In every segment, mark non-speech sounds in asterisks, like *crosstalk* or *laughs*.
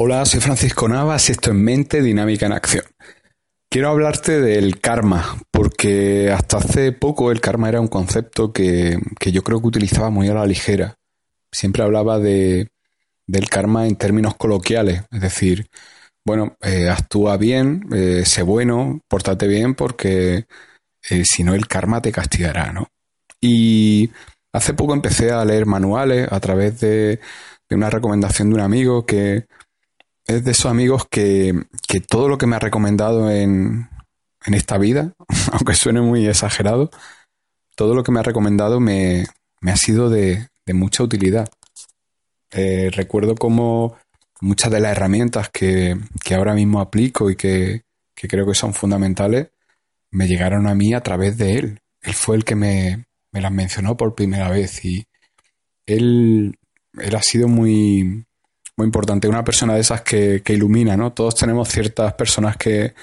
Hola, soy Francisco Navas esto es Mente Dinámica en Acción. Quiero hablarte del karma, porque hasta hace poco el karma era un concepto que, yo creo que utilizaba muy a la ligera. Siempre hablaba de, del karma en términos coloquiales, es decir, bueno, eh, actúa bien, eh, sé bueno, pórtate bien, porque eh, si no el karma te castigará, ¿no? Y hace poco empecé a leer manuales a través de, de una recomendación de un amigo que es de esos amigos que, todo lo que me ha recomendado en, esta vida, *laughs* aunque suene muy exagerado, todo lo que me ha recomendado me, ha sido de, mucha utilidad. Eh, recuerdo como muchas de las herramientas que, ahora mismo aplico y que, creo que son fundamentales me llegaron a mí a través de él. Él fue el que me, me las mencionó por primera vez y él, él ha sido muy, muy importante. Una persona de esas que, ilumina, ¿no? Todos tenemos ciertas personas que,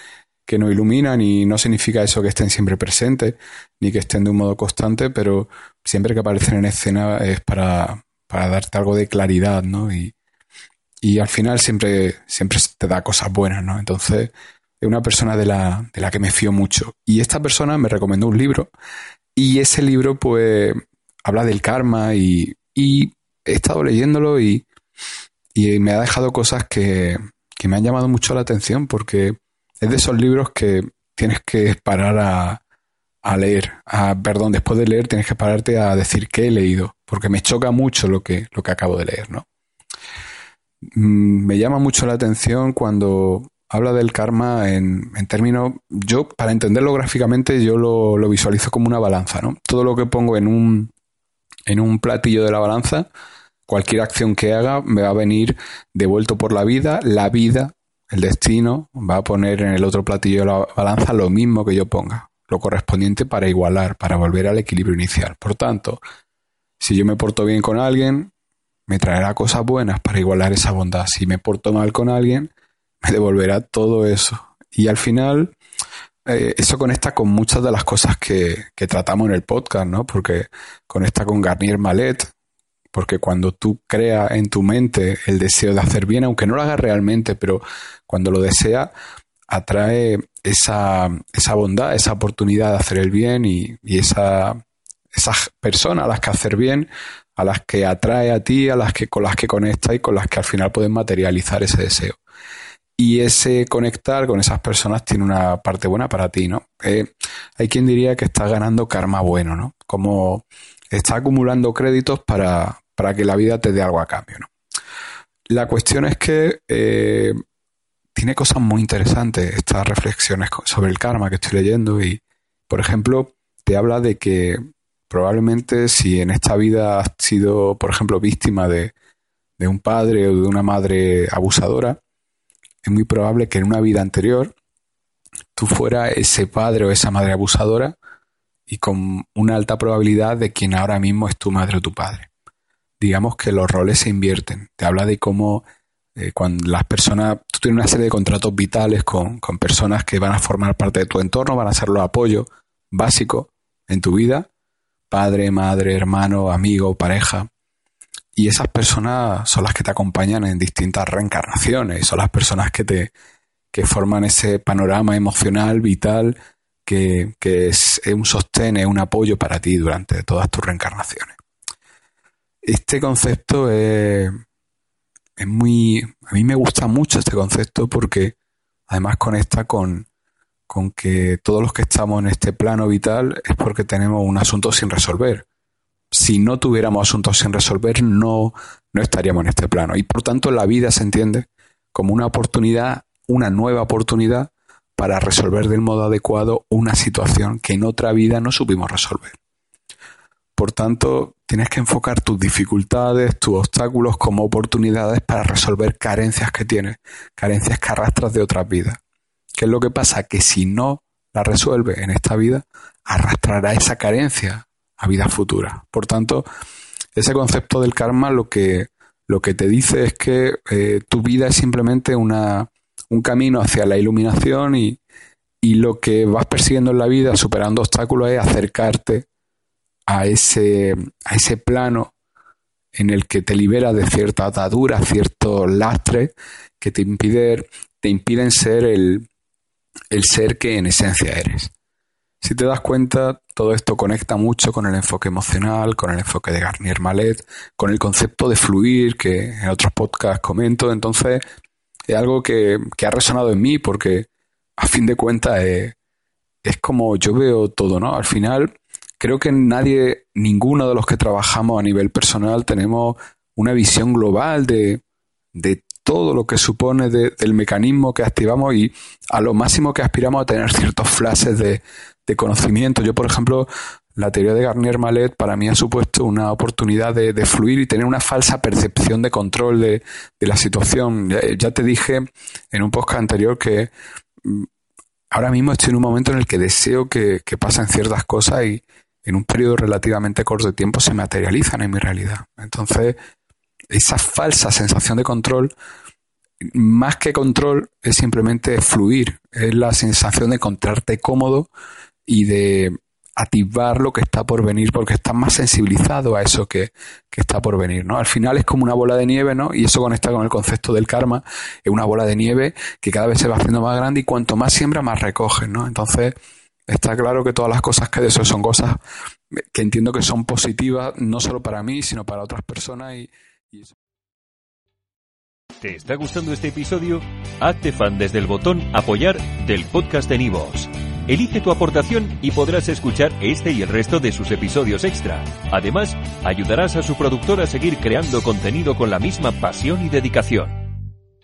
que nos iluminan y no significa eso que estén siempre presentes ni que estén de un modo constante, pero siempre que aparecen en escena es para, para darte algo de claridad, ¿no? Y, y, al final siempre, siempre te da cosas buenas, ¿no? Entonces, es una persona de la, de la que me fío mucho. Y esta persona me recomendó un libro y ese libro, pues, habla del karma y, y he estado leyéndolo y y me ha dejado cosas que, me han llamado mucho la atención porque es de esos libros que tienes que parar a, a leer. perdón, después de leer tienes que pararte a decir qué he leído, porque me choca mucho lo que, lo que acabo de leer, ¿no? Mm, me llama mucho la atención cuando habla del karma en, en términos, yo para entenderlo gráficamente yo lo, lo, visualizo como una balanza, ¿no? Todo lo que pongo en un, en un platillo de la balanza cualquier acción que haga me va a venir devuelto por la vida, la vida, el destino, va a poner en el otro platillo de la balanza lo mismo que yo ponga, lo correspondiente para igualar, para volver al equilibrio inicial. Por tanto, si yo me porto bien con alguien, me traerá cosas buenas para igualar esa bondad. Si me porto mal con alguien, me devolverá todo eso. Y al final, eh, eso conecta con muchas de las cosas que, que, tratamos en el podcast, ¿no? Porque conecta con Garnier Malet, porque cuando tú creas en tu mente el deseo de hacer bien, aunque no lo hagas realmente, pero cuando lo desea, atrae esa, esa bondad, esa oportunidad de hacer el bien y, esa, esas personas a las que hacer bien, a las que atrae a ti, a las que con las que conecta y con las que al final puedes materializar ese deseo. Y ese conectar con esas personas tiene una parte buena para ti, ¿no? Eh, hay quien diría que estás ganando karma bueno, ¿no? Como está acumulando créditos para, para que la vida te dé algo a cambio. ¿no? La cuestión es que eh, tiene cosas muy interesantes estas reflexiones sobre el karma que estoy leyendo y, por ejemplo, te habla de que probablemente si en esta vida has sido, por ejemplo, víctima de, de un padre o de una madre abusadora, es muy probable que en una vida anterior tú fueras ese padre o esa madre abusadora y con una alta probabilidad de quien ahora mismo es tu madre o tu padre digamos que los roles se invierten. Te habla de cómo eh, cuando las personas, tú tienes una serie de contratos vitales con, con, personas que van a formar parte de tu entorno, van a ser los apoyos básicos en tu vida, padre, madre, hermano, amigo, pareja. Y esas personas son las que te acompañan en distintas reencarnaciones, son las personas que te que forman ese panorama emocional, vital, que, que es un sostén, es un apoyo para ti durante todas tus reencarnaciones. Este concepto es, muy... A mí me gusta mucho este concepto porque además conecta con, con que todos los que estamos en este plano vital es porque tenemos un asunto sin resolver. Si no tuviéramos asuntos sin resolver, no, no estaríamos en este plano. Y por tanto, la vida se entiende como una oportunidad, una nueva oportunidad para resolver del modo adecuado una situación que en otra vida no supimos resolver. Por tanto, tienes que enfocar tus dificultades, tus obstáculos como oportunidades para resolver carencias que tienes, carencias que arrastras de otras vidas. ¿Qué es lo que pasa? Que si no la resuelves en esta vida, arrastrará esa carencia a vidas futuras. Por tanto, ese concepto del karma lo que, lo que te dice es que eh, tu vida es simplemente una, un camino hacia la iluminación y, y lo que vas persiguiendo en la vida, superando obstáculos, es acercarte a ese, a ese plano en el que te libera de cierta atadura, ciertos lastres que te, te impiden ser el, el ser que en esencia eres. Si te das cuenta, todo esto conecta mucho con el enfoque emocional, con el enfoque de Garnier Malet, con el concepto de fluir que en otros podcasts comento. Entonces, es algo que, ha resonado en mí porque, a fin de cuentas, es como yo veo todo, ¿no? Al final, creo que nadie, ninguno de los que trabajamos a nivel personal, tenemos una visión global de, de todo lo que supone del mecanismo que activamos y a lo máximo que aspiramos a tener *laughs* ciertos flashes de, conocimiento. Yo, por ejemplo, la teoría de Garnier Malet para mí ha supuesto una oportunidad de, fluir y tener una falsa percepción de control de, la situación. Ya, te dije en un podcast anterior que mm, ahora mismo estoy en un momento en el que deseo que, que pasen ciertas cosas y en un periodo relativamente corto de tiempo se materializan en mi realidad. Entonces, esa falsa sensación de control, más que control, es simplemente fluir, es la sensación de encontrarte cómodo y de activar lo que está por venir porque estás más sensibilizado a eso que, está por venir, ¿no? Al final es como una bola de nieve, ¿no? Y eso conecta con el concepto del karma, es una bola de nieve que cada vez se va haciendo más grande y cuanto más siembra, más recoges, ¿no? Entonces, está claro que todas las cosas que de eso son cosas que entiendo que son positivas, no solo para mí, sino para otras personas y, ¿Te está gustando este episodio? Hazte fan desde el botón Apoyar del podcast de Nivos. Elige tu aportación y podrás escuchar este y el resto de sus episodios extra. Además, ayudarás a su productor a seguir creando contenido con la misma pasión y dedicación.